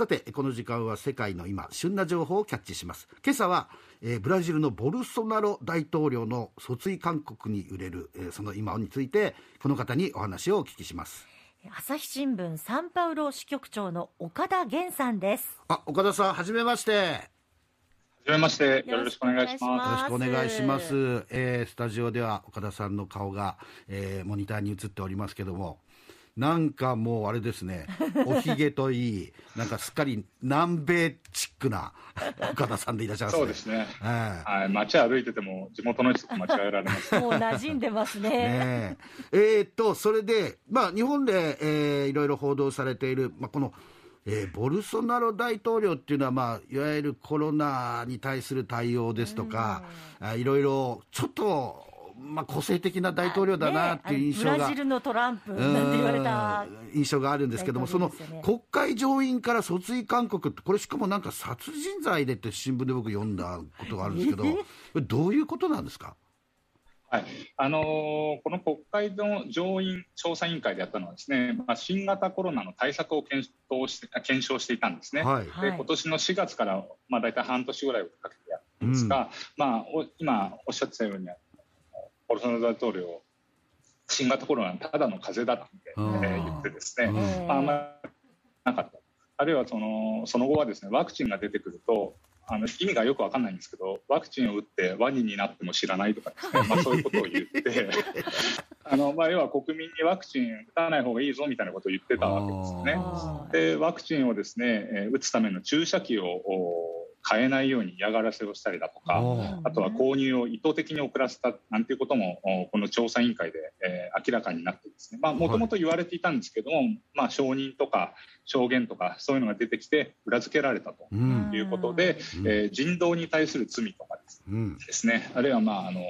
さてこの時間は世界の今旬な情報をキャッチします今朝は、えー、ブラジルのボルソナロ大統領の訴追勧告に揺れる、えー、その今についてこの方にお話をお聞きします朝日新聞サンパウロ支局長の岡田源さんですあ岡田さんはじめましてはじめまして。よろしくお願いします。よろしくお願いします。えー、スタジオでは岡田さんの顔が、えー、モニターに映っておりますけども、なんかもうあれですね、おひげといい、なんかすっかり南米チックな岡田さんでいらっしゃいます、ね、そうですね。はい、街歩いてても地元の人と間違えられます。もう馴染んでますね。ねえー、っと、それで、まあ日本で、えー、いろいろ報道されている、まあこの、えー、ボルソナロ大統領っていうのは、まあ、いわゆるコロナに対する対応ですとか、いろいろちょっとまあ、個性的な大統領だなっていう印象が、ブラジルのトランプなんて言われた。印象があるんですけども、その国会上院から訴追勧告って、これ、しかもなんか殺人罪でって新聞で僕、読んだことがあるんですけど、どういうことなんですか？はい。あのー、この国会の上院調査委員会でやったのはですね、まあ、新型コロナの対策を検討して検証していたんですね、はい、で今年の4月から、まあ、大体半年ぐらいをかけてやったんですが、うん、まあ、お今おっしゃってたようにボルソナロ大統領新型コロナただの風邪だって、えー、言ってですね、まあ、あんまりなかった。あるいはそのその後はですねワクチンが出てくるとあの意味がよく分かんないんですけどワクチンを打ってワニになっても知らないとかですね、まあ、そういうことを言って あの、まあ、要は国民にワクチン打たない方がいいぞみたいなことを言ってたわけですよね。でワクチンをですね打つための注射器を買えないように嫌がらせをしたりだとかあとは購入を意図的に遅らせたなんていうこともこの調査委員会で、えー、明らかになってですね。もともと言われていたんですけども、まあ、承認とか証言とかそういうのが出てきて裏付けられたということで、うん、えー、人道に対する罪とかですね、うん、あるいは、まあ、あの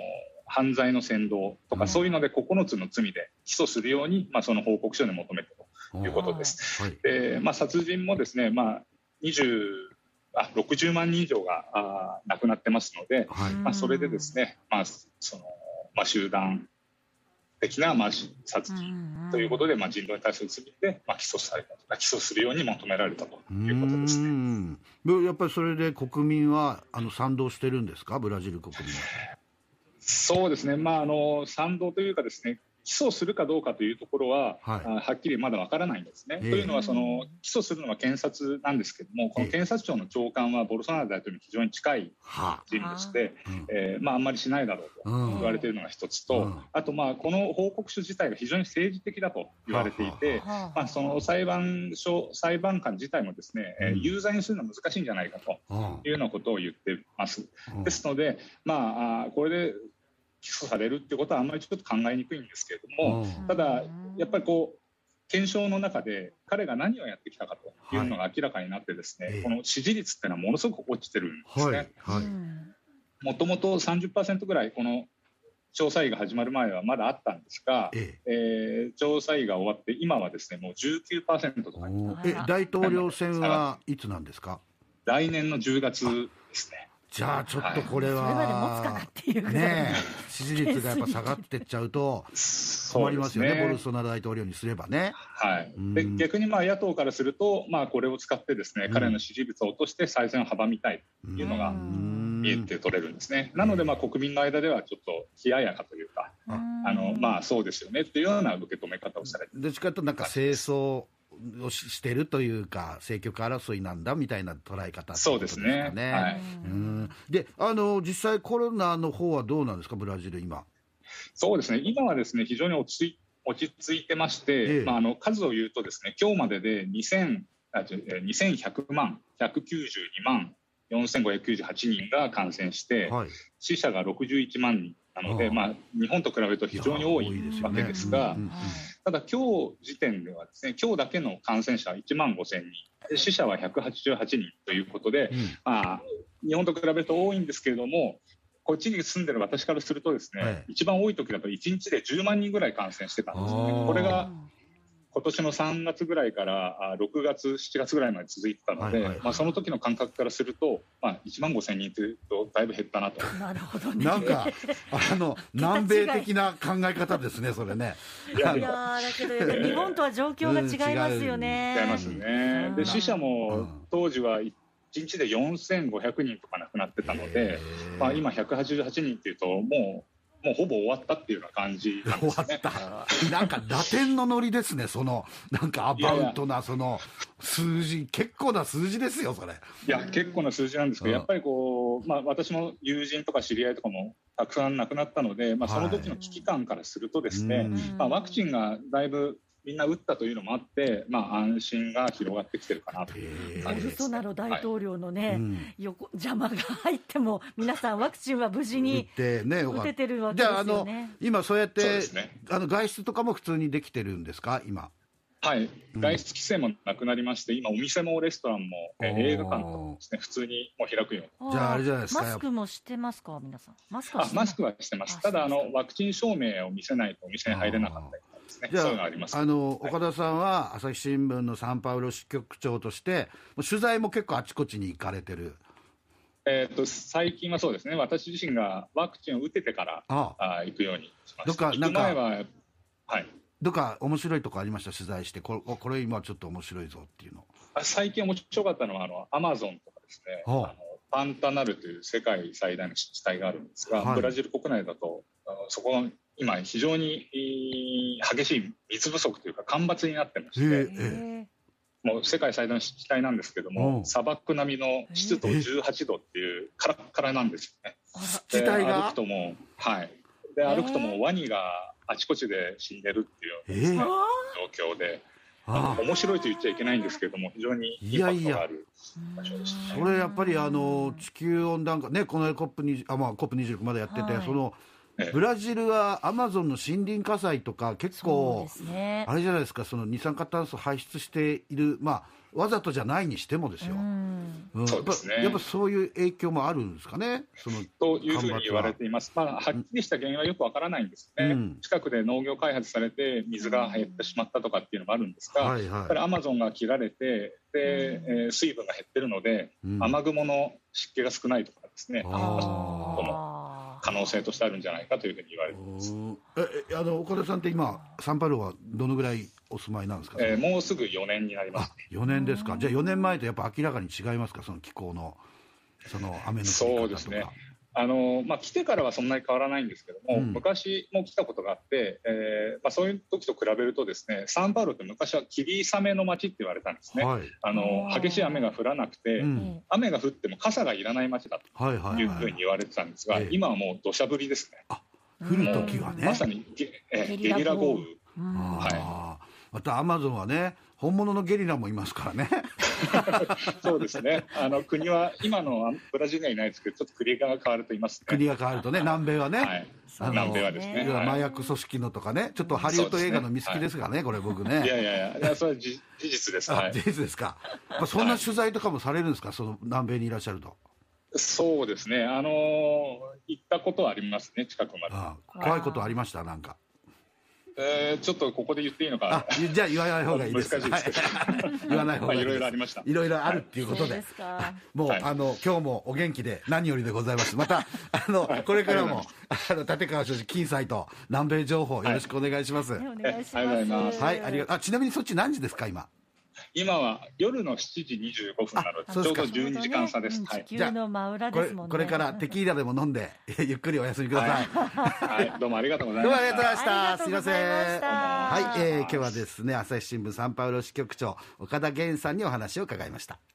犯罪の扇動とか、そういうので9つの罪で起訴するように、まあ、その報告書で求めたということです。はい、でまあ、殺人もですね、まあ、20あ60万人以上があ亡くなってますので、はい、まあ、それでですね、まあそのまあ、集団的な、まあ、殺人ということで、まあ、人道に対する罪で、まあ、起訴されたと。起訴するように求められたということですね。やっぱりそれで国民はあの賛同してるんですか、ブラジル国民は。そうですね、まあ、あの賛同というかですね、起訴するかどうかというところは、はい、はっきりまだわからないんですね。えー、というのはその、起訴するのは検察なんですけれども、この検察庁の長官はボルソナロ大統領に非常に近い人物で、えー、まあ、あんまりしないだろうと言われているのが一つと、うん、あと、まあ、この報告書自体が非常に政治的だと言われていて、まあ、その裁判所、裁判官自体もですね、うん、有罪にするのは難しいんじゃないかというようなことを言ってます。ですので、まあ、これで起訴されるっていうことはあんまりちょっと考えにくいんですけれども、ただ、やっぱりこう、検証の中で彼が何をやってきたかというのが明らかになってですね、はい、この支持率っていうのはものすごく落ちてるんですね。もともと30%ぐらいこの調査委が始まる前はまだあったんですが、ええ。えー、調査委が終わって今はですねもう19%とかえ大統領選はいつなんですか？来年の10月ですね。じゃあちょっとこれは、ね 支持率がやっぱ下がってっちゃうと、困りますよね、ね。ボルソナロ大統領にすればね。はい、で逆にまあ野党からすると、まあ、これを使ってですね、うん、彼の支持率を落として再選を阻みたいというのが見えて取れるんですね。なので、まあ、国民の間ではちょっと冷ややかというか、あ。のまあ、そうですよねっていうような受け止め方をされて。どっちかと、なんか清掃をしてるというか、政局争いなんだみたいな捉え方、ね、そうですね。はい、うん。であの実際、コロナの方はどうなんですか、ブラジル、今。そうですね、今はですね非常に落ち落ち着いてまして、ええ、まあ、あの数を言うと、ですね今日までで2000あ2100万、192万4598人が感染して、はい、死者が61万人なので、まあ、日本と比べると非常に多いわけですが、ただ今日時点ではですね今日だけの感染者は1万5000人死者は188人ということで、うん、まあ、日本と比べると多いんですけれどもこっちに住んでる私からするとですね、はい、一番多い時だと1日で10万人ぐらい感染してたんですね。これが今年の3月ぐらいから6月、7月ぐらいまで続いてたので、まあ、その時の感覚からすると、まあ、1万5000人というと、だいぶ減ったなと。なるほど、ね、なんか、あの、南米的な考え方ですね、それね。いやだけど、日本とは状況が違いますよね。違いますね。で、死者も当時は1日で4500人とか亡くなってたので、まあ、今188人っていうと、もう、もうほぼ終わったっていうような感じなんです、ね、終わった。なんかラテンのノリですね、その、なんかアバウトな、その、数字、結構な数字ですよ、それ。いや、結構な数字なんですけど、うん、やっぱりこう、まあ私も友人とか知り合いとかもたくさん亡くなったので、まあその時の危機感からするとですね、はい、まあワクチンがだいぶみんな打ったというのもあって、まあ、安心が広がってきてるかなという感じです、ね、ボルソナロ大統領のね、はい横邪魔が入っても、皆さん、ワクチンは無事に打ててるわけですよね。じゃああの今、そうやって、ね、あの外出とかも普通にできてるんですか、今？はい、外出規制もなくなりまして、今、お店もレストランも、え映画館とかもですね、普通にもう開くように。じゃあ、あれじゃないですか。マスクもしてますか、皆さん？マスクはしてマスクはしてます。ただあの、ワクチン証明を見せないとお店に入れなかったりですね。じゃあ、あの、岡田さんは朝日新聞のサンパウロ支局長として、取材も結構あちこちに行かれてる。えーと、最近はそうですね、私自身がワクチンを打ててからああ。行くようにしました。どっか、なんか、ははい、どっか面白いとこありました、取材して、これこれ今ちょっと面白いぞっていうの。最近面白かったのは、あのアマゾンとかですね、あのパンタナルという世界最大の自治体があるんですが、はい、ブラジル国内だと、そこ今、非常に激しい水不足というか、干ばつになってまして、もう世界最大の湿地帯なんですけども、砂漠並みの湿度18度っていう、カラッカラなんですよね。湿地帯が？歩くともはい。で、歩くともうワニがあちこちで死んでるっていう状況で。面白いと言っちゃいけないんですけれども、非常にインパクトがある場所です、ね、それやっぱりあの地球温暖化、ね、この COP26 あ、まあ、COP26 までやってて、はい、そのブラジルはアマゾンの森林火災とか、結構、ね、あれじゃないですか、その二酸化炭素排出している、まあ、わざとじゃないにしてもですよ、うん。うん、そうですね、やっぱそういう影響もあるんですかね。そのというふうに言われています、まあ、はっきりした原因はよくわからないんですね、うん、近くで農業開発されて、水が減ってしまったとかっていうのもあるんですが、はいはい、アマゾンが切られて、でえー、水分が減ってるので、雨雲の湿気が少ないとかですね。可能性としてあるんじゃないかというふうに言われています。えあの岡田さんって今、サンパウロはどのぐらいお住まいなんですか、えー、もうすぐ4年になります、ね、4年ですか、じゃあ4年前とやっぱ明らかに違いますか、その気候の、その雨のそうですね。あのまあ、来てからはそんなに変わらないんですけども、うん、昔も来たことがあって、えーまあ、そういう時と比べるとですねサンパウロって昔は霧雨の街って言われたんですね、はい、あの激しい雨が降らなくて、うん、雨が降っても傘がいらない街だというふうに言われてたんですが、今はもう土砂降りですね。降る時はね。まさにゲ,、えー、ゲリラ豪雨、はい、またアマゾンはね本物のゲリラもいますからね。そうですね。あの国は今のブラジルにはいないですけど、ちょっと国が変わるといますね。国が変わるとね、南米はね。はい、南米はですね。麻薬組織のとかね、ちょっとハリウッド映画の見つきですがね、これ僕ね。いやいやいや、それは事実です。はい、事実ですか。まあそんな取材とかもされるんですか、その南米にいらっしゃると。そうですね。あの行ったことはありますね、近くまで。ああ怖いことありました、なんか。えー、ちょっとここで言っていいのか。じゃあ言わない方がいいです。難しいです 言わない方がいい。いろいろありました。いろいろあるっていうことで。もう、あの、今日もお元気で何よりでございます。また、あの、これからも、あの、立川所持、金斎と南米情報よろしくお願いします。お願いします。ありがとうございます。はい、ありがとう。あ、ちなみにそっち何時ですか、今？今は夜の7時25分なので、ちょうど12時間差です。はい、地球の真裏ですもんね。これからテキーラでも飲んで、ゆっくりお休みください。はい、どうもありがとうございました。どうもありがとうございました。すみません。はい、えー、今日はですね、朝日新聞サンパウロ支局長、岡田源さんにお話を伺いました。